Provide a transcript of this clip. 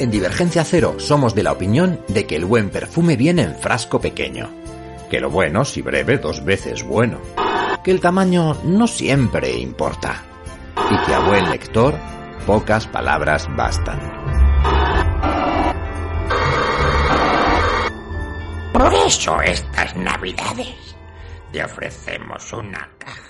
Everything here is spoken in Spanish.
En Divergencia Cero somos de la opinión de que el buen perfume viene en frasco pequeño. Que lo bueno, si breve, dos veces bueno. Que el tamaño no siempre importa. Y que a buen lector, pocas palabras bastan. Por eso estas navidades te ofrecemos una caja.